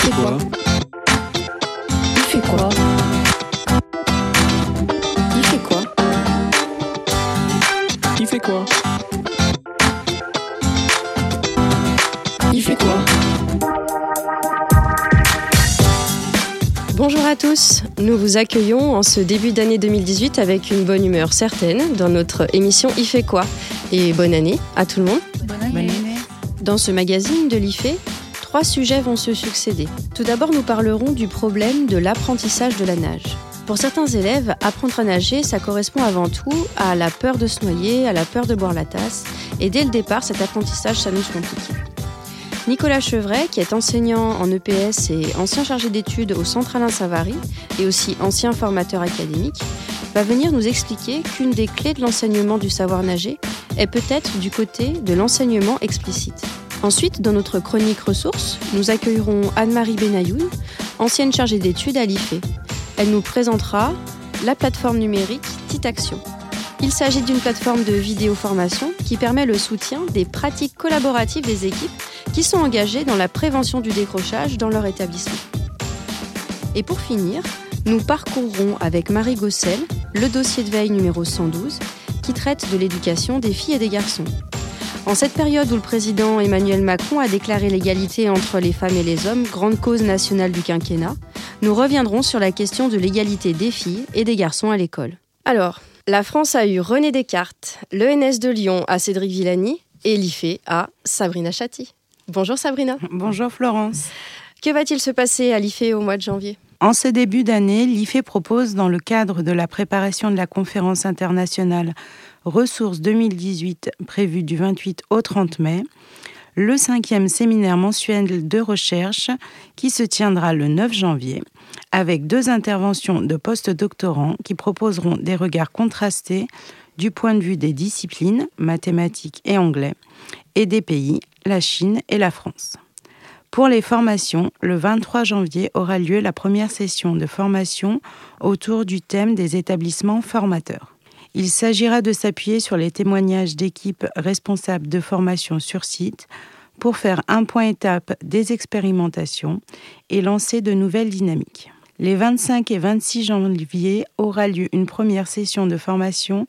fait quoi Il fait quoi Il fait quoi Il fait quoi Il fait quoi Bonjour à tous, nous vous accueillons en ce début d'année 2018 avec une bonne humeur certaine dans notre émission Il fait quoi? Et bonne année à tout le monde. Bonne année. Dans ce magazine de l'IFE, trois sujets vont se succéder. Tout d'abord, nous parlerons du problème de l'apprentissage de la nage. Pour certains élèves, apprendre à nager, ça correspond avant tout à la peur de se noyer, à la peur de boire la tasse, et dès le départ, cet apprentissage s'annonce compliqué. Nicolas Chevret, qui est enseignant en EPS et ancien chargé d'études au Centre Alain Savary, et aussi ancien formateur académique, va venir nous expliquer qu'une des clés de l'enseignement du savoir nager est peut-être du côté de l'enseignement explicite. Ensuite, dans notre chronique ressources, nous accueillerons Anne-Marie Benayoun, ancienne chargée d'études à l'IFE. Elle nous présentera la plateforme numérique Titaction. Il s'agit d'une plateforme de vidéo-formation qui permet le soutien des pratiques collaboratives des équipes qui sont engagées dans la prévention du décrochage dans leur établissement. Et pour finir, nous parcourrons avec Marie Gossel le dossier de veille numéro 112 qui traite de l'éducation des filles et des garçons. En cette période où le président Emmanuel Macron a déclaré l'égalité entre les femmes et les hommes, grande cause nationale du quinquennat, nous reviendrons sur la question de l'égalité des filles et des garçons à l'école. Alors, la France a eu René Descartes, l'ENS de Lyon à Cédric Villani et l'IFE à Sabrina Chatti. Bonjour Sabrina. Bonjour Florence. Que va-t-il se passer à l'IFE au mois de janvier? En ce début d'année, l'IFE propose, dans le cadre de la préparation de la conférence internationale Ressources 2018 prévue du 28 au 30 mai, le cinquième séminaire mensuel de recherche qui se tiendra le 9 janvier, avec deux interventions de post-doctorants qui proposeront des regards contrastés du point de vue des disciplines, mathématiques et anglais, et des pays, la Chine et la France. Pour les formations, le 23 janvier aura lieu la première session de formation autour du thème des établissements formateurs. Il s'agira de s'appuyer sur les témoignages d'équipes responsables de formation sur site pour faire un point étape des expérimentations et lancer de nouvelles dynamiques. Les 25 et 26 janvier aura lieu une première session de formation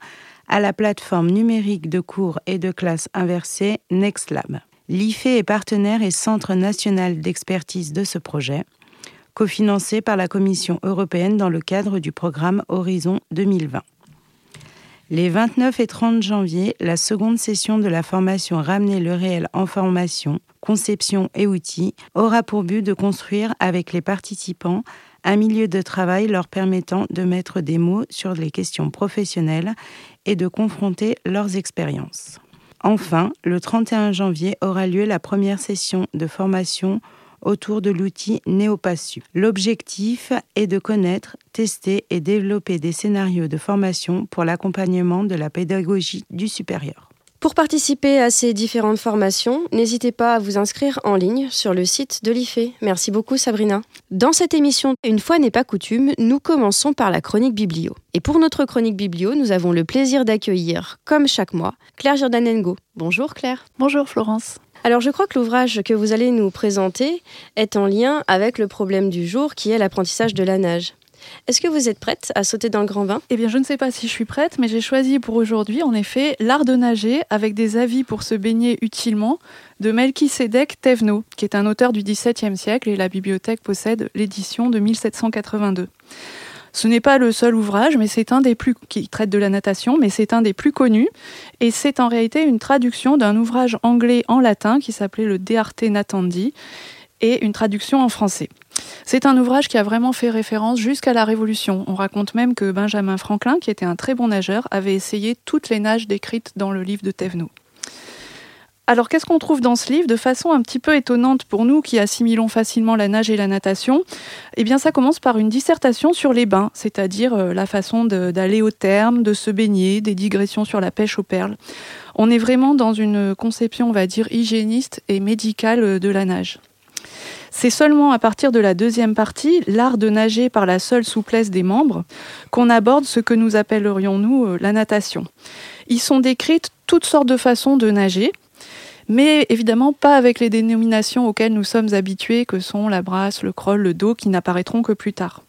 à la plateforme numérique de cours et de classes inversées NextLab. L'IFE est partenaire et centre national d'expertise de ce projet, cofinancé par la Commission européenne dans le cadre du programme Horizon 2020. Les 29 et 30 janvier, la seconde session de la formation Ramener le réel en formation, conception et outils aura pour but de construire avec les participants un milieu de travail leur permettant de mettre des mots sur les questions professionnelles et de confronter leurs expériences. Enfin, le 31 janvier aura lieu la première session de formation autour de l'outil Néopassu. L'objectif est de connaître, tester et développer des scénarios de formation pour l'accompagnement de la pédagogie du supérieur. Pour participer à ces différentes formations, n'hésitez pas à vous inscrire en ligne sur le site de l'IFE. Merci beaucoup Sabrina. Dans cette émission, une fois n'est pas coutume, nous commençons par la chronique biblio. Et pour notre chronique biblio, nous avons le plaisir d'accueillir, comme chaque mois, Claire Jordanengo. Bonjour Claire. Bonjour Florence. Alors je crois que l'ouvrage que vous allez nous présenter est en lien avec le problème du jour qui est l'apprentissage de la nage. Est-ce que vous êtes prête à sauter dans le grand bain? Eh bien, je ne sais pas si je suis prête, mais j'ai choisi pour aujourd'hui, en effet, L'art de nager avec des avis pour se baigner utilement de Melchisedek Thévenot, qui est un auteur du XVIIe siècle et la bibliothèque possède l'édition de 1782. Ce n'est pas le seul ouvrage, mais c'est un des plus qui traite de la natation, mais c'est un des plus connus. Et c'est en réalité une traduction d'un ouvrage anglais en latin qui s'appelait le De Arte Natandi et une traduction en français. C'est un ouvrage qui a vraiment fait référence jusqu'à la Révolution. On raconte même que Benjamin Franklin, qui était un très bon nageur, avait essayé toutes les nages décrites dans le livre de Thévenot. Alors qu'est-ce qu'on trouve dans ce livre de façon un petit peu étonnante pour nous qui assimilons facilement la nage et la natation? Eh bien ça commence par une dissertation sur les bains, c'est-à-dire euh, la façon d'aller au terme, de se baigner, des digressions sur la pêche aux perles. On est vraiment dans une conception, on va dire, hygiéniste et médicale de la nage. C'est seulement à partir de la deuxième partie, l'art de nager par la seule souplesse des membres, qu'on aborde ce que nous appellerions, nous, euh, la natation. Ils sont décrites toutes sortes de façons de nager, mais évidemment pas avec les dénominations auxquelles nous sommes habitués, que sont la brasse, le crawl, le dos, qui n'apparaîtront que plus tard.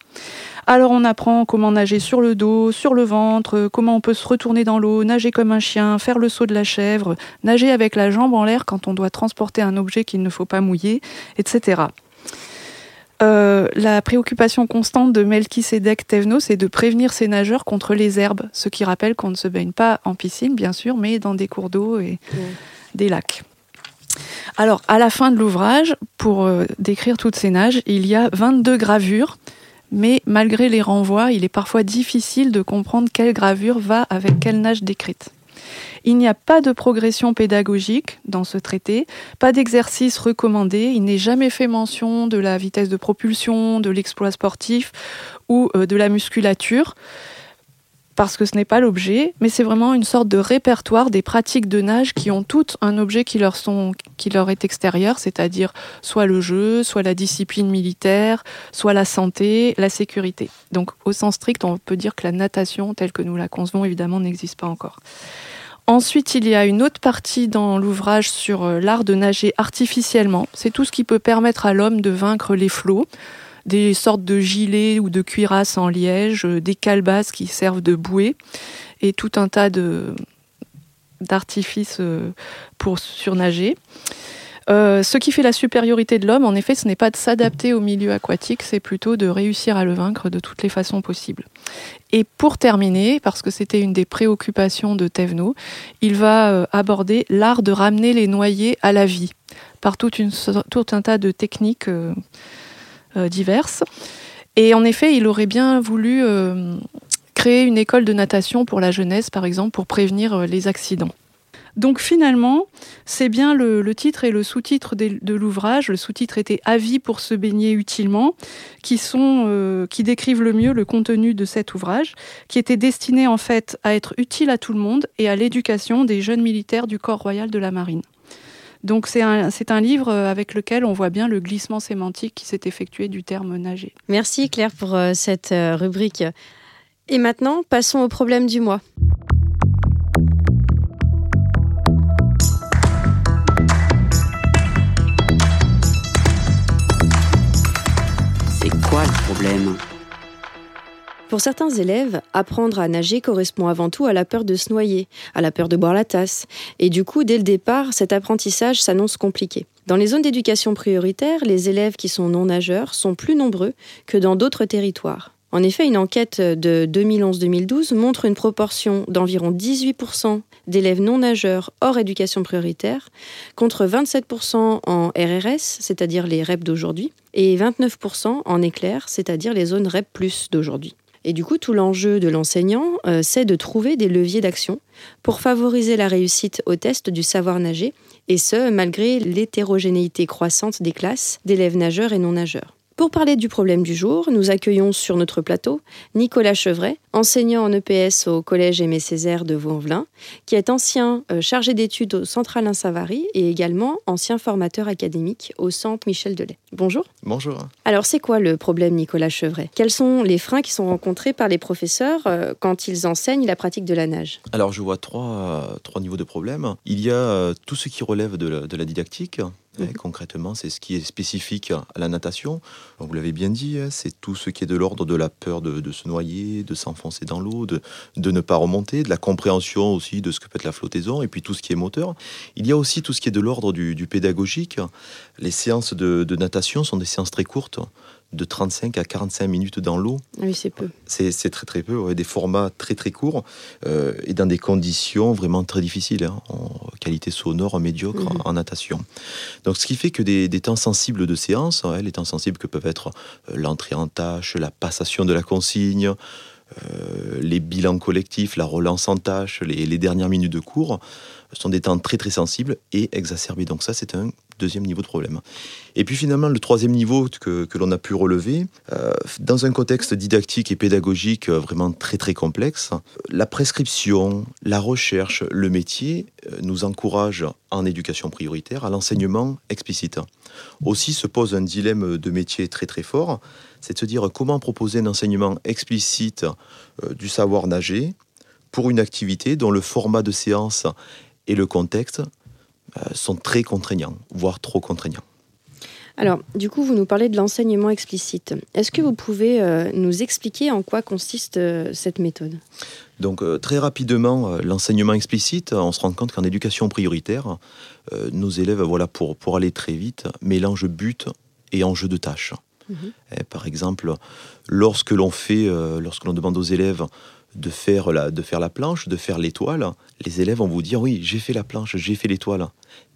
Alors on apprend comment nager sur le dos, sur le ventre, comment on peut se retourner dans l'eau, nager comme un chien, faire le saut de la chèvre, nager avec la jambe en l'air quand on doit transporter un objet qu'il ne faut pas mouiller, etc. Euh, la préoccupation constante de Melchisedek Tevno, c'est de prévenir ses nageurs contre les herbes, ce qui rappelle qu'on ne se baigne pas en piscine, bien sûr, mais dans des cours d'eau et des lacs. Alors, à la fin de l'ouvrage, pour euh, décrire toutes ces nages, il y a 22 gravures, mais malgré les renvois, il est parfois difficile de comprendre quelle gravure va avec quelle nage décrite. Il n'y a pas de progression pédagogique dans ce traité, pas d'exercice recommandé, il n'est jamais fait mention de la vitesse de propulsion, de l'exploit sportif ou euh, de la musculature parce que ce n'est pas l'objet, mais c'est vraiment une sorte de répertoire des pratiques de nage qui ont toutes un objet qui leur, est extérieur, c'est-à-dire soit le jeu, soit la discipline militaire, soit la santé, la sécurité. Donc au sens strict, on peut dire que la natation, telle que nous la concevons, évidemment, n'existe pas encore. Ensuite, il y a une autre partie dans l'ouvrage sur euh, l'art de nager artificiellement. C'est tout ce qui peut permettre à l'homme de vaincre les flots, des sortes de gilets ou de cuirasses en liège, euh, des calebasses qui servent de bouée et tout un tas d'artifices euh, pour surnager. Euh, ce qui fait la supériorité de l'homme, en effet, ce n'est pas de s'adapter au milieu aquatique, c'est plutôt de réussir à le vaincre de toutes les façons possibles. Et pour terminer, parce que c'était une des préoccupations de Thévenot, il va aborder l'art de ramener les noyés à la vie par tout un tas de techniques diverses. Et en effet, il aurait bien voulu créer une école de natation pour la jeunesse, par exemple, pour prévenir les accidents. Donc finalement, c'est bien le, titre et le sous-titre de, l'ouvrage. Le sous-titre était Avis pour se baigner utilement, qui sont euh, qui décrivent le mieux le contenu de cet ouvrage, qui était destiné en fait à être utile à tout le monde et à l'éducation des jeunes militaires du corps royal de la marine. Donc c'est un, un, livre avec lequel on voit bien le glissement sémantique qui s'est effectué du terme nager. Merci Claire pour euh, cette euh, rubrique. Et maintenant, passons au problème du mois. Pour certains élèves, apprendre à nager correspond avant tout à la peur de se noyer, à la peur de boire la tasse. Et du coup, dès le départ, cet apprentissage s'annonce compliqué. Dans les zones d'éducation prioritaire, les élèves qui sont non nageurs sont plus nombreux que dans d'autres territoires. En effet, une enquête de 2011-2012 montre une proportion d'environ 18% d'élèves non nageurs hors éducation prioritaire, contre 27% en RRS, c'est-à-dire les REP d'aujourd'hui, et 29% en éclair, c'est-à-dire les zones REP d'aujourd'hui. Et du coup, tout l'enjeu de l'enseignant, euh, c'est de trouver des leviers d'action pour favoriser la réussite au test du savoir nager, et ce, malgré l'hétérogénéité croissante des classes d'élèves nageurs et non nageurs. Pour parler du problème du jour, nous accueillons sur notre plateau Nicolas Chevret, enseignant en EPS au Collège Aimé Césaire de Vaux-en-Velin, qui est ancien euh, chargé d'études au Centre Alain Savary et également ancien formateur académique au Centre Michel Delay. Bonjour. Bonjour. Alors, c'est quoi le problème, Nicolas Chevret Quels sont les freins qui sont rencontrés par les professeurs euh, quand ils enseignent la pratique de la nage? Alors, je vois trois, trois niveaux de problème. Il y a euh, tout ce qui relève de la didactique, Mhm. concrètement, c'est ce qui est spécifique à la natation. vous l'avez bien dit, hein, c'est tout ce qui est de l'ordre de la peur de, se noyer, de s'enfoncer dans l'eau, de, ne pas remonter, de la compréhension aussi de ce que peut être la flottaison, et puis tout ce qui est moteur. Il y a aussi tout ce qui est de l'ordre du, pédagogique. Les séances de, natation sont des séances très courtes de 35 à 45 minutes dans l'eau. Oui, c'est peu. C'est très très peu, des formats très très courts euh, et dans des conditions vraiment très difficiles, hein, en qualité sonore médiocre mhm. en, natation. Donc ce qui fait que des, temps sensibles de séance, hein, les temps sensibles que peuvent être euh, l'entrée en tâche, la passation de la consigne, euh, les bilans collectifs, la relance en tâche, les, les dernières minutes de cours, sont des temps très très sensibles et exacerbés. Donc ça, c'est un deuxième niveau de problème. Et puis finalement, le troisième niveau que, l'on a pu relever, euh, dans un contexte didactique et pédagogique euh, vraiment très très complexe, la prescription, la recherche, le métier euh, nous encouragent en éducation prioritaire à l'enseignement explicite. Aussi se pose un dilemme de métier très très fort, c'est de se dire comment proposer un enseignement explicite du savoir nager pour une activité dont le format de séance et le contexte euh, sont très contraignants, voire trop contraignants. Alors, du coup, vous nous parlez de l'enseignement explicite. Est-ce que vous pouvez euh, nous expliquer en quoi consiste euh, cette méthode? Donc euh, très rapidement, l'enseignement explicite, on se rend compte qu'en éducation prioritaire, nos élèves, voilà, pour, pour aller très vite, mélangent but et enjeu de tâche. Mhm. Eh, par exemple, lorsque l'on fait, lorsque l'on demande aux élèves de faire, la, de faire la planche, de faire l'étoile, les élèves vont vous dire oui, j'ai fait la planche, j'ai fait l'étoile.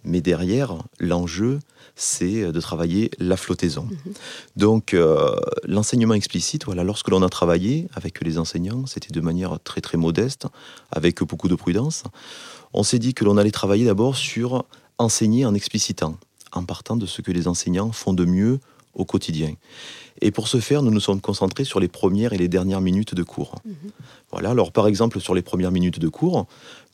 Mais derrière, l'enjeu, c'est de travailler la flottaison. Mhm. Donc, euh, l'enseignement explicite, voilà, lorsque l'on a travaillé avec les enseignants, c'était de manière très très modeste, avec beaucoup de prudence. On s'est dit que l'on allait travailler d'abord sur enseigner en explicitant, en partant de ce que les enseignants font de mieux au quotidien. Et pour ce faire, nous nous sommes concentrés sur les premières et les dernières minutes de cours. Mhm. Voilà, alors par exemple, sur les premières minutes de cours,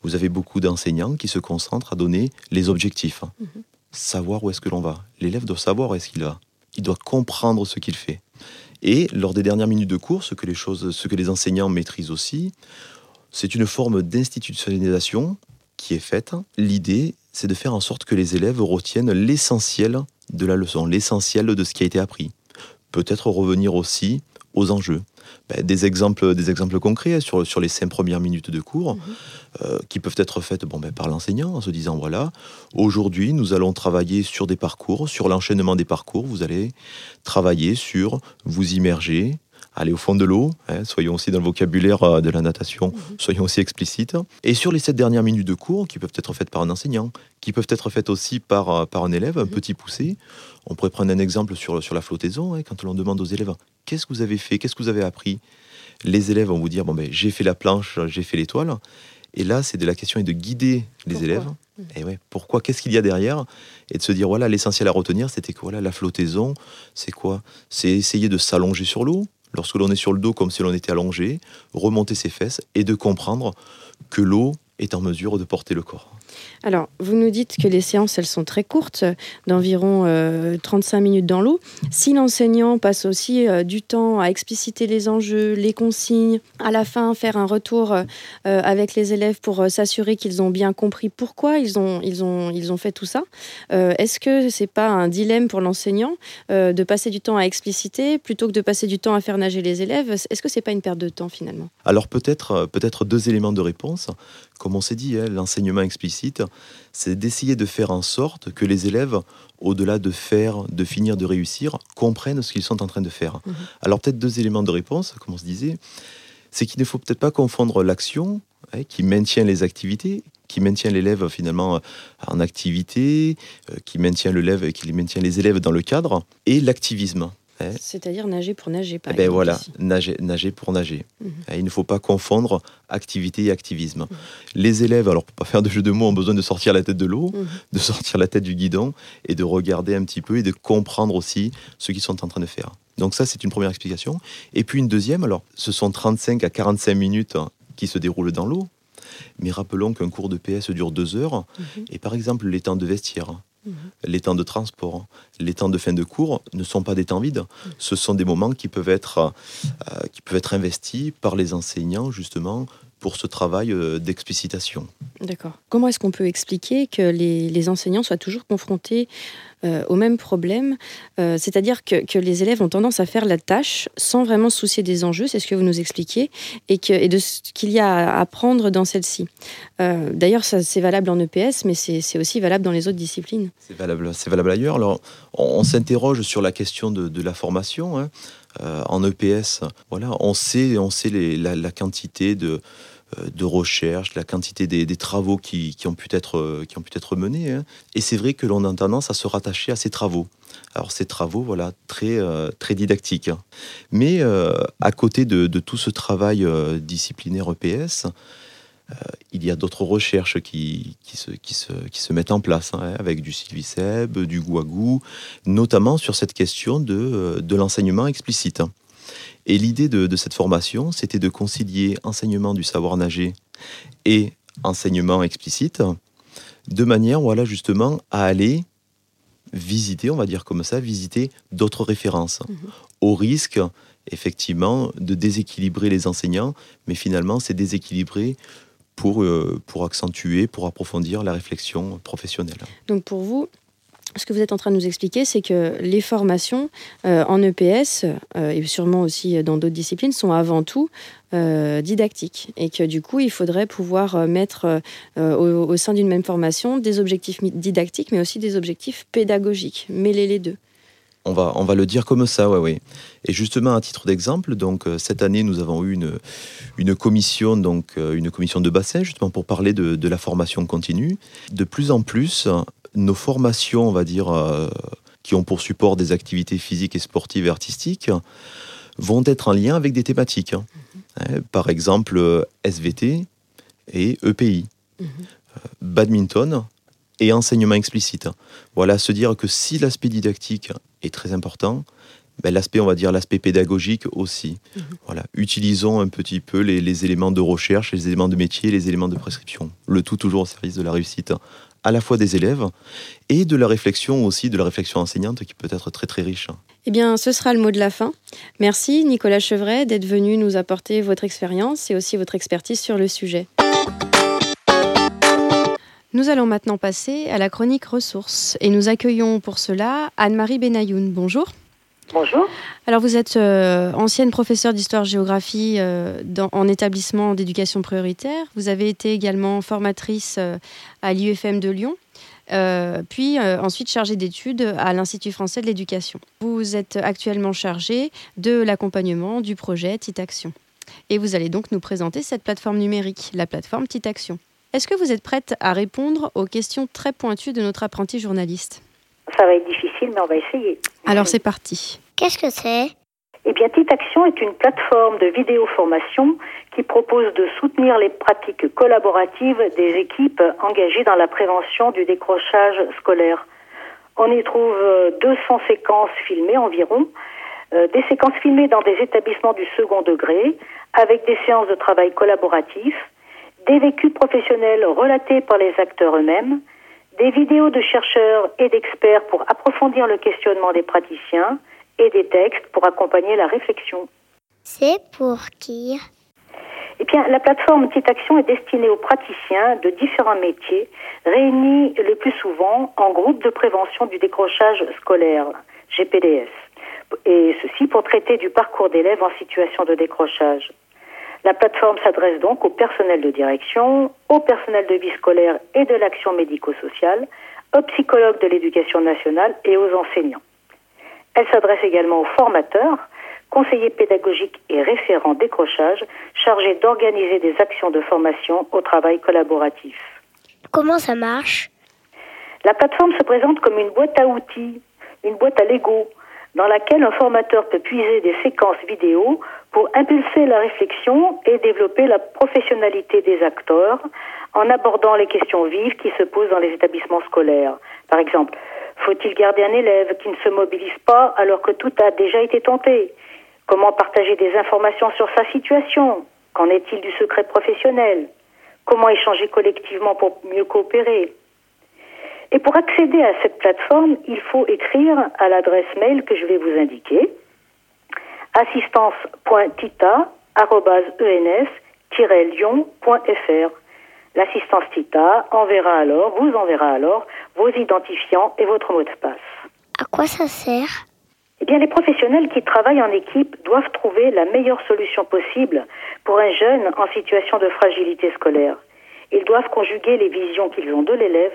vous avez beaucoup d'enseignants qui se concentrent à donner les objectifs. Mhm. Savoir où est-ce que l'on va. L'élève doit savoir où est-ce qu'il va. Il doit comprendre ce qu'il fait. Et lors des dernières minutes de cours, ce que les, choses, ce que les enseignants maîtrisent aussi, c'est une forme d'institutionnalisation qui est faite. L'idée, c'est de faire en sorte que les élèves retiennent l'essentiel de la leçon, l'essentiel de ce qui a été appris. Peut-être revenir aussi aux enjeux. Ben, des, exemples, des exemples concrets sur, sur les cinq premières minutes de cours Mhm. euh, qui peuvent être faites bon, ben, par l'enseignant en se disant voilà, aujourd'hui nous allons travailler sur des parcours, sur l'enchaînement des parcours, vous allez travailler sur vous immerger, aller au fond de l'eau, hein, soyons aussi dans le vocabulaire euh, de la natation, Mhm. soyons aussi explicites. Et sur les sept dernières minutes de cours, qui peuvent être faites par un enseignant, qui peuvent être faites aussi par, euh, par un élève, un Mhm. petit poussé, on pourrait prendre un exemple sur, sur la flottaison, hein, quand l'on demande aux élèves qu'est-ce que vous avez fait, qu'est-ce que vous avez appris? Les élèves vont vous dire bon, ben, j'ai fait la planche, j'ai fait l'étoile. Et là, c'est de la question est de guider les Pourquoi élèves. Mhm. Et ouais, pourquoi Qu'est-ce qu'il y a derrière? Et de se dire voilà, l'essentiel à retenir, c'était que voilà, la flottaison, c'est quoi? C'est essayer de s'allonger sur l'eau. Lorsque l'on est sur le dos, comme si l'on était allongé, remonter ses fesses et de comprendre que l'eau est en mesure de porter le corps. Alors, vous nous dites que les séances, elles sont très courtes, d'environ euh, 35 minutes dans l'eau. Si l'enseignant passe aussi euh, du temps à expliciter les enjeux, les consignes, à la fin faire un retour euh, avec les élèves pour euh, s'assurer qu'ils ont bien compris pourquoi ils ont, fait tout ça, euh, est-ce que c'est pas un dilemme pour l'enseignant euh, de passer du temps à expliciter plutôt que de passer du temps à faire nager les élèves? Est-ce que c'est pas une perte de temps finalement? Alors peut-être euh, peut-être deux éléments de réponse. Comme on s'est dit, hein, l'enseignement explicite, c'est d'essayer de faire en sorte que les élèves, au-delà de faire, de finir, de réussir, comprennent ce qu'ils sont en train de faire. Mhm. Alors peut-être deux éléments de réponse, comme on se disait, c'est qu'il ne faut peut-être pas confondre l'action hein, qui maintient les activités, qui maintient l'élève finalement euh, en activité, euh, qui maintient l'élève, qui maintient les élèves dans le cadre, et l'activisme. Hein. C'est-à-dire nager pour nager, par Eh ben exemple, voilà, nager, nager pour nager. Mhm. Eh, Il ne faut pas confondre activité et activisme. Les élèves, alors pour pas faire de jeu de mots, ont besoin de sortir la tête de l'eau, Mhm. de sortir la tête du guidon et de regarder un petit peu et de comprendre aussi ce qu'ils sont en train de faire. Donc ça, c'est une première explication. Et puis une deuxième, alors ce sont 35 à 45 minutes qui se déroulent dans l'eau. Mais rappelons qu'un cours de PS dure deux heures. Mhm. Et par exemple, les temps de vestiaire, Mhm. les temps de transport, les temps de fin de cours ne sont pas des temps vides. Ce sont des moments qui peuvent être, euh, qui peuvent être investis par les enseignants justement pour ce travail euh, d'explicitation. D'accord. Comment est-ce qu'on peut expliquer que les, les enseignants soient toujours confrontés euh, au même problème Euh, C'est-à-dire que, que les élèves ont tendance à faire la tâche sans vraiment se soucier des enjeux, c'est ce que vous nous expliquez, et, que, et de ce qu'il y a à apprendre dans celle-ci. Euh, D'ailleurs, c'est valable en EPS, mais c'est aussi valable dans les autres disciplines. C'est valable, c'est valable ailleurs. Alors, on, on s'interroge sur la question de, de la formation. hein. En EPS, voilà, on sait, on sait les- la, la quantité de, de recherche, la quantité des, travaux qui, qui ont pu être, euh, qui ont pu être menés. hein. Et c'est vrai que l'on a tendance à se rattacher à ces travaux. Alors ces travaux, voilà, très, euh, très didactiques. hein. Mais euh, à côté de, tout ce travail euh, disciplinaire EPS, euh, il y a d'autres recherches qui, se, mettent en place, hein, avec du Sylviceb, du Gouagou, notamment sur cette question euh, de l'enseignement explicite. Et l'idée de, de cette formation, c'était de concilier enseignement du savoir nager et enseignement explicite, de manière, voilà, justement, à aller visiter, on va dire comme ça, visiter d'autres références, Mhm. au risque, effectivement, de déséquilibrer les enseignants, mais finalement, c'est déséquilibrer pour, euh, pour accentuer, pour approfondir la réflexion professionnelle. Donc pour vous, ce que vous êtes en train de nous expliquer, c'est que les formations euh, en EPS, euh, et sûrement aussi dans d'autres disciplines, sont avant tout euh, didactiques. Et que du coup, il faudrait pouvoir mettre au, sein d'une même formation des objectifs didactiques, mais aussi des objectifs pédagogiques. Mêler les deux. On va, on va le dire comme ça, ouais, ouais. Et justement, à titre d'exemple, donc cette année, nous avons eu une, une commission, donc une commission de bassin, justement pour parler de la formation continue. De plus en plus, nos formations, on va dire, euh, qui ont pour support des activités physiques et sportives et artistiques, vont être en lien avec des thématiques. hein. Hein, Par exemple, euh, SVT et EPI, Mhm. Euh, badminton et enseignement explicite. Voilà, se dire que si l'aspect didactique est très important, ben, l'aspect, on va dire, l'aspect pédagogique aussi. Mhm. Voilà, utilisons un petit peu les, les éléments de recherche, les éléments de métier, les éléments de prescription. Le tout toujours au service de la réussite à la fois des élèves et de la réflexion aussi, de la réflexion enseignante qui peut être très très riche. Eh bien, ce sera le mot de la fin. Merci Nicolas Chevret d'être venu nous apporter votre expérience et aussi votre expertise sur le sujet. Nous allons maintenant passer à la chronique ressources et nous accueillons pour cela Anne-Marie Benayoun. Bonjour. Bonjour. Alors vous êtes euh, ancienne professeure d'histoire-géographie euh, en établissement d'éducation prioritaire. Vous avez été également formatrice euh, à l'IUFM de Lyon, puis ensuite chargée d'études à l'Institut français de l'éducation. Vous êtes actuellement chargée de l'accompagnement du projet Titaction. Et vous allez donc nous présenter cette plateforme numérique, la plateforme Titaction. Est-ce que vous êtes prête à répondre aux questions très pointues de notre apprenti journaliste? Ça va être difficile, mais on va essayer. Alors c'est parti. Qu'est-ce que c'est? Eh bien, Titaction est une plateforme de vidéoformation qui propose de soutenir les pratiques collaboratives des équipes engagées dans la prévention du décrochage scolaire. On y trouve euh, 200 séquences filmées environ, euh, des séquences filmées dans des établissements du second degré, avec des séances de travail collaboratif, des vécus professionnels relatés par les acteurs eux-mêmes, des vidéos de chercheurs et d'experts pour approfondir le questionnement des praticiens et des textes pour accompagner la réflexion. C'est pour qui? Eh bien, la plateforme Petite Action est destinée aux praticiens de différents métiers réunis le plus souvent en groupe de prévention du décrochage scolaire, GPDS, et ceci pour traiter du parcours d'élèves en situation de décrochage. La plateforme s'adresse donc au personnel de direction, au personnel de vie scolaire et de l'action médico-sociale, aux psychologues de l'éducation nationale et aux enseignants. Elle s'adresse également aux formateurs, conseillers pédagogiques et référents décrochage chargés d'organiser des actions de formation au travail collaboratif. Comment ça marche? La plateforme se présente comme une boîte à outils, une boîte à Lego, dans laquelle un formateur peut puiser des séquences vidéo pour impulser la réflexion et développer la professionnalité des acteurs en abordant les questions vives qui se posent dans les établissements scolaires. Par exemple, faut-il garder un élève qui ne se mobilise pas alors que tout a déjà été tenté? Comment partager des informations sur sa situation? Qu'en est-il du secret professionnel? Comment échanger collectivement pour mieux coopérer? Et pour accéder à cette plateforme, il faut écrire à l'adresse mail que je vais vous indiquer assistance.tita@ens-lyon.fr. L'assistance Tita enverra alors, vous enverra alors vos identifiants et votre mot de passe. À quoi ça sert? Eh bien, les professionnels qui travaillent en équipe doivent trouver la meilleure solution possible pour un jeune en situation de fragilité scolaire. Ils doivent conjuguer les visions qu'ils ont de l'élève,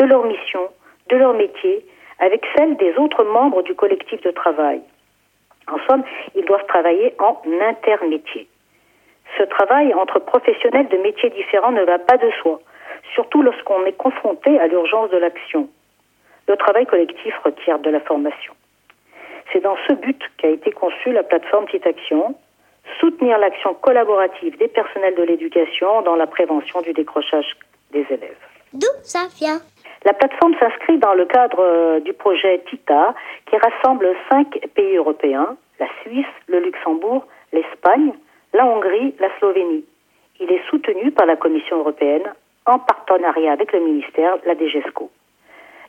de leur mission, de leur métier, avec celles des autres membres du collectif de travail. En somme, ils doivent travailler en intermétier. Ce travail entre professionnels de métiers différents ne va pas de soi, surtout lorsqu'on est confronté à l'urgence de l'action. Le travail collectif requiert de la formation. C'est dans ce but qu'a été conçue la plateforme Petite Action, soutenir l'action collaborative des personnels de l'éducation dans la prévention du décrochage des élèves. D'où ça vient La plateforme s'inscrit dans le cadre euh, du projet TITA qui rassemble cinq pays européens, la Suisse, le Luxembourg, l'Espagne, la Hongrie, la Slovénie. Il est soutenu par la Commission européenne en partenariat avec le ministère, la DGESCO.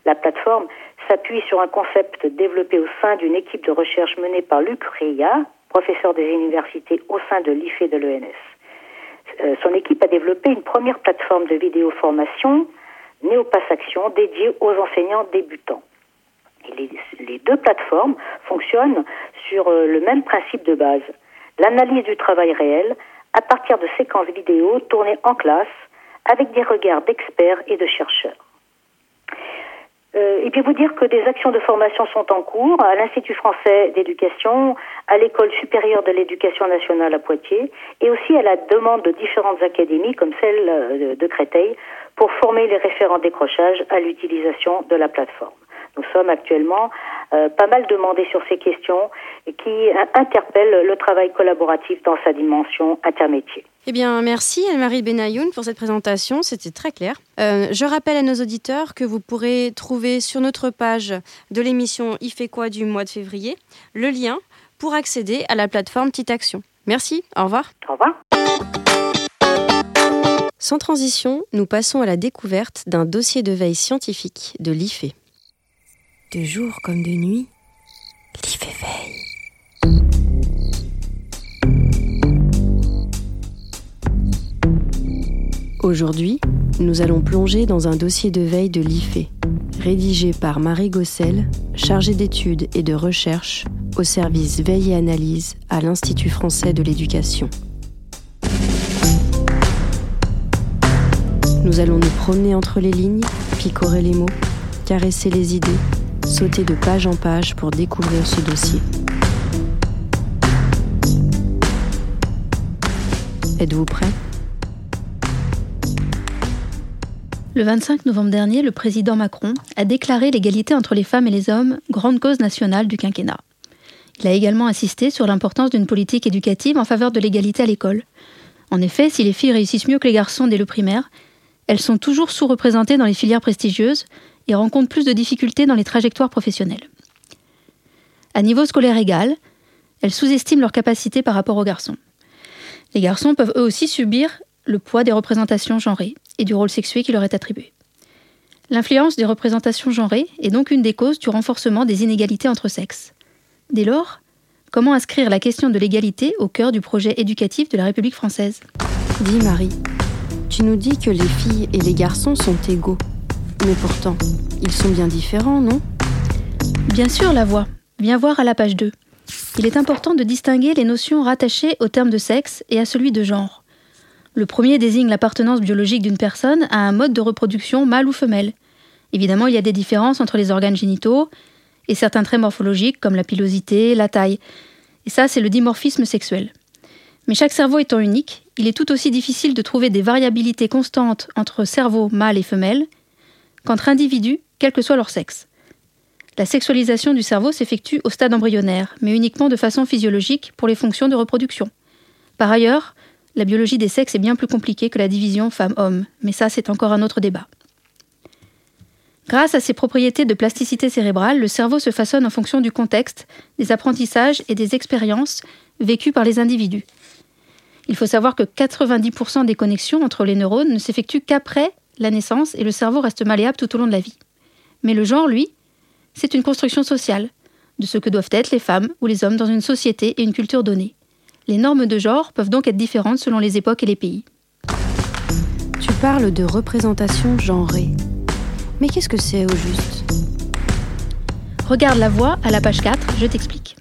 La plateforme s'appuie sur un concept développé au sein d'une équipe de recherche menée par Luc Reya, professeur des universités au sein de l'IFE de l'ENS. euh, son équipe a développé une première plateforme de vidéo formation, Néopass Action, dédiée aux enseignants débutants. Les deux plateformes fonctionnent sur euh, le même principe de base, l'analyse du travail réel à partir de séquences vidéo tournées en classe avec des regards d'experts et de chercheurs. Euh, et puis vous dire que des actions de formation sont en cours à l'Institut français d'éducation, à l'École supérieure de l'éducation nationale à Poitiers, et aussi à la demande de différentes académies comme celle euh, de Créteil pour former les référents décrochage à l'utilisation de la plateforme. Nous sommes actuellement euh, pas mal demandés sur ces questions qui interpellent le travail collaboratif dans sa dimension intermétier. Eh bien, merci Anne-Marie Benayoun pour cette présentation, c'était très clair. Euh, je rappelle à nos auditeurs que vous pourrez trouver sur notre page de l'émission Il fait quoi? du mois de février le lien pour accéder à la plateforme Petite Action. Merci, au revoir. Au revoir. Sans transition, nous passons à la découverte d'un dossier de veille scientifique de l'IFE. De jour comme de nuit, l'IFE veille. Aujourd'hui, nous allons plonger dans un dossier de veille de l'IFE, rédigé par Marie Gossel, chargée d'études et de recherche au service veille et analyse à l'Institut français de l'éducation. Nous allons nous promener entre les lignes, picorer les mots, caresser les idées, sauter de page en page pour découvrir ce dossier. Êtes-vous prêts Le 25 novembre dernier, le président Macron a déclaré l'égalité entre les femmes et les hommes grande cause nationale du quinquennat. Il a également insisté sur l'importance d'une politique éducative en faveur de l'égalité à l'école. En effet, si les filles réussissent mieux que les garçons dès le primaire, elles sont toujours sous-représentées dans les filières prestigieuses et rencontrent plus de difficultés dans les trajectoires professionnelles. À niveau scolaire égal, elles sous-estiment leurs capacités par rapport aux garçons. Les garçons peuvent eux aussi subir le poids des représentations genrées et du rôle sexué qui leur est attribué. L'influence des représentations genrées est donc une des causes du renforcement des inégalités entre sexes. Dès lors, comment inscrire la question de l'égalité au cœur du projet éducatif de la République française? Dis Marie, tu nous dis que les filles et les garçons sont égaux. Mais pourtant, ils sont bien différents, non? Bien sûr, la voix. Viens voir à la page 2. Il est important de distinguer les notions rattachées au terme de sexe et à celui de genre. Le premier désigne l'appartenance biologique d'une personne à un mode de reproduction mâle ou femelle. Évidemment, il y a des différences entre les organes génitaux et certains traits morphologiques comme la pilosité, la taille. Et ça, c'est le dimorphisme sexuel. Mais chaque cerveau étant unique, il est tout aussi difficile de trouver des variabilités constantes entre cerveau mâle et femelle qu'entre individus, quel que soit leur sexe. La sexualisation du cerveau s'effectue au stade embryonnaire, mais uniquement de façon physiologique pour les fonctions de reproduction. Par ailleurs, la biologie des sexes est bien plus compliquée que la division femme-homme, mais ça c'est encore un autre débat. Grâce à ses propriétés de plasticité cérébrale, le cerveau se façonne en fonction du contexte, des apprentissages et des expériences vécues par les individus. Il faut savoir que 90% des connexions entre les neurones ne s'effectuent qu'après la naissance et le cerveau reste malléable tout au long de la vie. Mais le genre, lui, c'est une construction sociale, de ce que doivent être les femmes ou les hommes dans une société et une culture donnée. Les normes de genre peuvent donc être différentes selon les époques et les pays. Tu parles de représentation genrée. Mais qu'est-ce que c'est au juste? Regarde la voix à la page 4, je t'explique.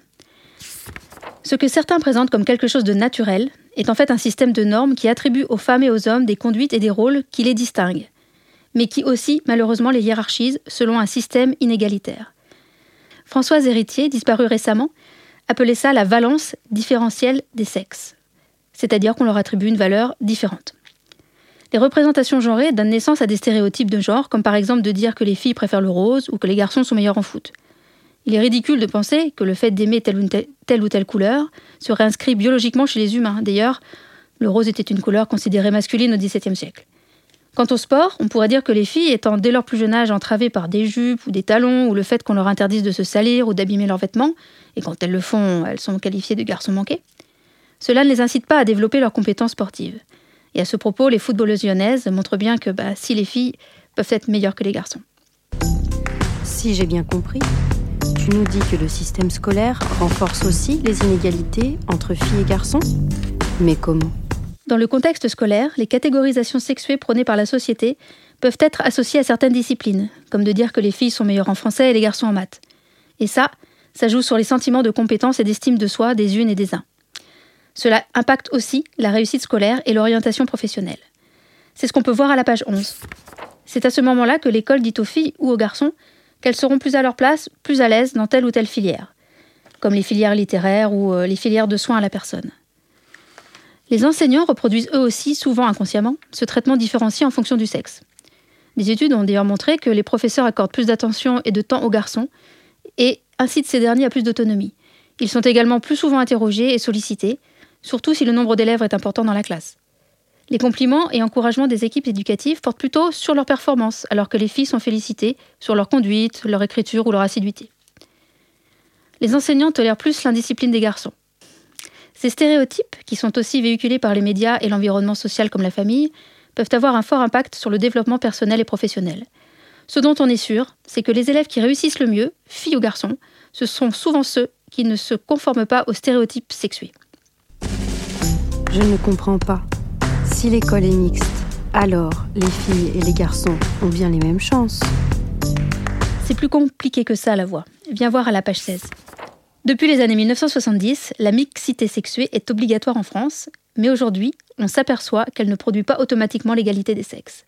Ce que certains présentent comme quelque chose de naturel est en fait un système de normes qui attribue aux femmes et aux hommes des conduites et des rôles qui les distinguent, mais qui aussi malheureusement les hiérarchise selon un système inégalitaire. Françoise Héritier, disparue récemment, appelait ça la valence différentielle des sexes, c'est-à-dire qu'on leur attribue une valeur différente. Les représentations genrées donnent naissance à des stéréotypes de genre, comme par exemple de dire que les filles préfèrent le rose ou que les garçons sont meilleurs en foot. Il est ridicule de penser que le fait d'aimer telle ou telle, telle ou telle couleur serait inscrit biologiquement chez les humains. D'ailleurs, le rose était une couleur considérée masculine au XVIIe siècle. Quant au sport, on pourrait dire que les filles, étant dès leur plus jeune âge entravées par des jupes ou des talons, ou le fait qu'on leur interdise de se salir ou d'abîmer leurs vêtements, et quand elles le font, elles sont qualifiées de garçons manqués, cela ne les incite pas à développer leurs compétences sportives. Et à ce propos, les footballeuses lyonnaises montrent bien que bah, si les filles peuvent être meilleures que les garçons. Si j'ai bien compris, tu nous dis que le système scolaire renforce aussi les inégalités entre filles et garçons Mais comment? Dans le contexte scolaire, les catégorisations sexuées prônées par la société peuvent être associées à certaines disciplines, comme de dire que les filles sont meilleures en français et les garçons en maths. Et ça, ça joue sur les sentiments de compétence et d'estime de soi des unes et des uns. Cela impacte aussi la réussite scolaire et l'orientation professionnelle. C'est ce qu'on peut voir à la page 11. C'est à ce moment-là que l'école dit aux filles ou aux garçons qu'elles seront plus à leur place, plus à l'aise dans telle ou telle filière, comme les filières littéraires ou euh, les filières de soins à la personne. Les enseignants reproduisent eux aussi, souvent inconsciemment, ce traitement différencié en fonction du sexe. Des études ont d'ailleurs montré que les professeurs accordent plus d'attention et de temps aux garçons et incitent ces derniers à plus d'autonomie. Ils sont également plus souvent interrogés et sollicités, surtout si le nombre d'élèves est important dans la classe. Les compliments et encouragements des équipes éducatives portent plutôt sur leur performance, alors que les filles sont félicitées sur leur conduite, leur écriture ou leur assiduité. Les enseignants tolèrent plus l'indiscipline des garçons. Ces stéréotypes, qui sont aussi véhiculés par les médias et l'environnement social comme la famille, peuvent avoir un fort impact sur le développement personnel et professionnel. Ce dont on est sûr, c'est que les élèves qui réussissent le mieux, filles ou garçons, ce sont souvent ceux qui ne se conforment pas aux stéréotypes sexués. Je ne comprends pas. Si l'école est mixte, alors les filles et les garçons ont bien les mêmes chances. C'est plus compliqué que ça, la voix. Viens voir à la page 16. Depuis les années 1970, la mixité sexuée est obligatoire en France, mais aujourd'hui, on s'aperçoit qu'elle ne produit pas automatiquement l'égalité des sexes.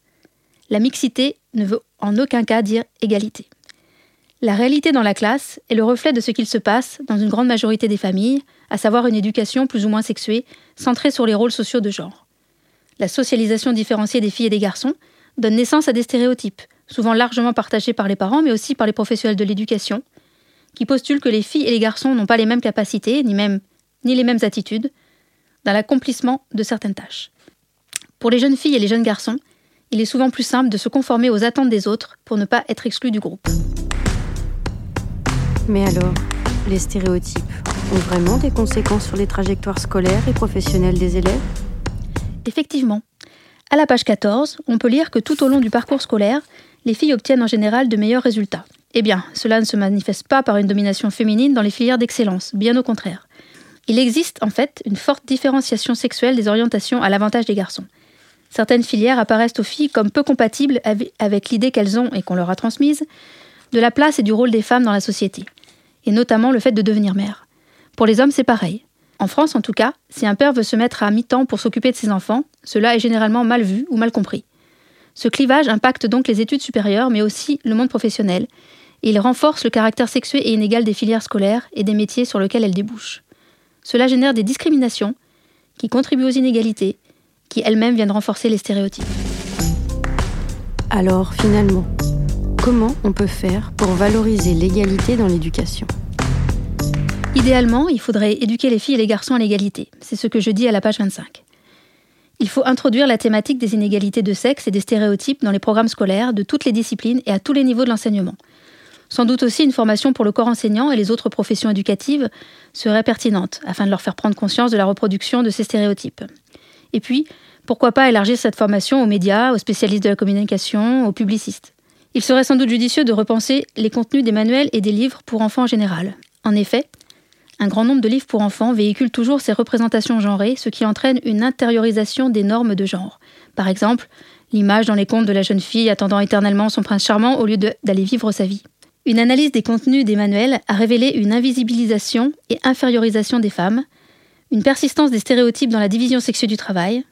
La mixité ne veut en aucun cas dire égalité. La réalité dans la classe est le reflet de ce qu'il se passe dans une grande majorité des familles, à savoir une éducation plus ou moins sexuée, centrée sur les rôles sociaux de genre. La socialisation différenciée des filles et des garçons donne naissance à des stéréotypes, souvent largement partagés par les parents, mais aussi par les professionnels de l'éducation, qui postulent que les filles et les garçons n'ont pas les mêmes capacités, ni les mêmes attitudes, dans l'accomplissement de certaines tâches. Pour les jeunes filles et les jeunes garçons, il est souvent plus simple de se conformer aux attentes des autres pour ne pas être exclu du groupe. Mais alors, les stéréotypes ont vraiment des conséquences sur les trajectoires scolaires et professionnelles des élèves? Effectivement. À la page 14, on peut lire que tout au long du parcours scolaire, les filles obtiennent en général de meilleurs résultats. Eh bien, cela ne se manifeste pas par une domination féminine dans les filières d'excellence, bien au contraire. Il existe en fait une forte différenciation sexuelle des orientations à l'avantage des garçons. Certaines filières apparaissent aux filles comme peu compatibles avec l'idée qu'elles ont et qu'on leur a transmise de la place et du rôle des femmes dans la société, et notamment le fait de devenir mère. Pour les hommes, c'est pareil. En France, en tout cas, si un père veut se mettre à mi-temps pour s'occuper de ses enfants, cela est généralement mal vu ou mal compris. Ce clivage impacte donc les études supérieures, mais aussi le monde professionnel, et il renforce le caractère sexué et inégal des filières scolaires et des métiers sur lesquels elles débouchent. Cela génère des discriminations qui contribuent aux inégalités, qui elles-mêmes viennent renforcer les stéréotypes. Alors, finalement, comment on peut faire pour valoriser l'égalité dans l'éducation? Idéalement, il faudrait éduquer les filles et les garçons à l'égalité. C'est ce que je dis à la page 25. Il faut introduire la thématique des inégalités de sexe et des stéréotypes dans les programmes scolaires de toutes les disciplines et à tous les niveaux de l'enseignement. Sans doute aussi une formation pour le corps enseignant et les autres professions éducatives serait pertinente, afin de leur faire prendre conscience de la reproduction de ces stéréotypes. Et puis, pourquoi pas élargir cette formation aux médias, aux spécialistes de la communication, aux publicistes Il serait sans doute judicieux de repenser les contenus des manuels et des livres pour enfants en général. En effet, un grand nombre de livres pour enfants véhiculent toujours ces représentations genrées, ce qui entraîne une intériorisation des normes de genre. Par exemple, l'image dans les contes de la jeune fille attendant éternellement son prince charmant au lieu d'aller vivre sa vie. Une analyse des contenus des manuels a révélé une invisibilisation et infériorisation des femmes, une persistance des stéréotypes dans la division sexuelle du travail,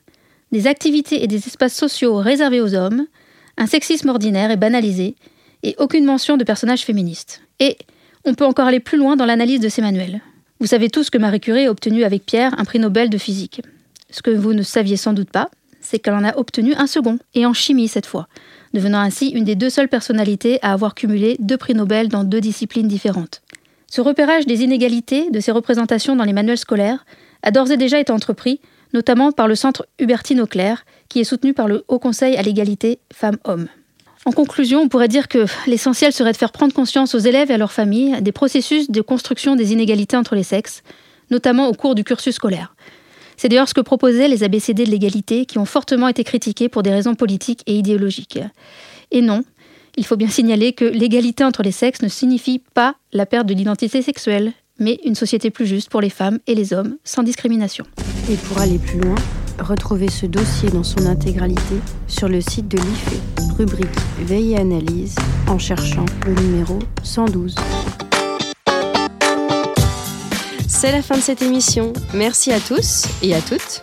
des activités et des espaces sociaux réservés aux hommes, un sexisme ordinaire et banalisé, et aucune mention de personnages féministes. Et on peut encore aller plus loin dans l'analyse de ces manuels. Vous savez tous que Marie Curie a obtenu avec Pierre un prix Nobel de physique. Ce que vous ne saviez sans doute pas, c'est qu'elle en a obtenu un second, et en chimie cette fois, devenant ainsi une des deux seules personnalités à avoir cumulé deux prix Nobel dans deux disciplines différentes. Ce repérage des inégalités de ces représentations dans les manuels scolaires a d'ores et déjà été entrepris, notamment par le Centre Hubertine Auclair, qui est soutenu par le Haut Conseil à l'égalité femmes-hommes. En conclusion, on pourrait dire que l'essentiel serait de faire prendre conscience aux élèves et à leurs familles des processus de construction des inégalités entre les sexes, notamment au cours du cursus scolaire. C'est d'ailleurs ce que proposaient les ABCD de l'égalité, qui ont fortement été critiqués pour des raisons politiques et idéologiques. Et non, il faut bien signaler que l'égalité entre les sexes ne signifie pas la perte de l'identité sexuelle, mais une société plus juste pour les femmes et les hommes, sans discrimination. Et pour aller plus loin, retrouvez ce dossier dans son intégralité sur le site de l'IFE, rubrique Veille et analyse, en cherchant le numéro 112. C'est la fin de cette émission. Merci à tous et à toutes.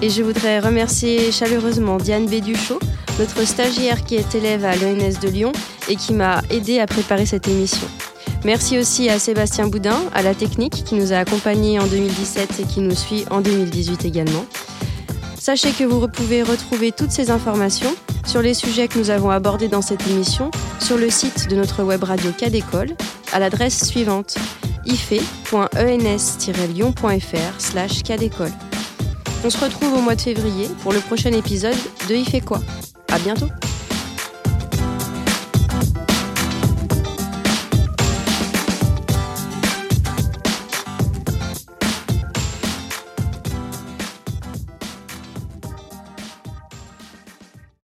Et je voudrais remercier chaleureusement Diane Béduchot, notre stagiaire qui est élève à l'ENS de Lyon et qui m'a aidé à préparer cette émission. Merci aussi à Sébastien Boudin, à la technique, qui nous a accompagnés en 2017 et qui nous suit en 2018 également. Sachez que vous pouvez retrouver toutes ces informations sur les sujets que nous avons abordés dans cette émission sur le site de notre web radio Cadécole à l'adresse suivante ife.ens-lyon.fr. On se retrouve au mois de février pour le prochain épisode de fait quoi À bientôt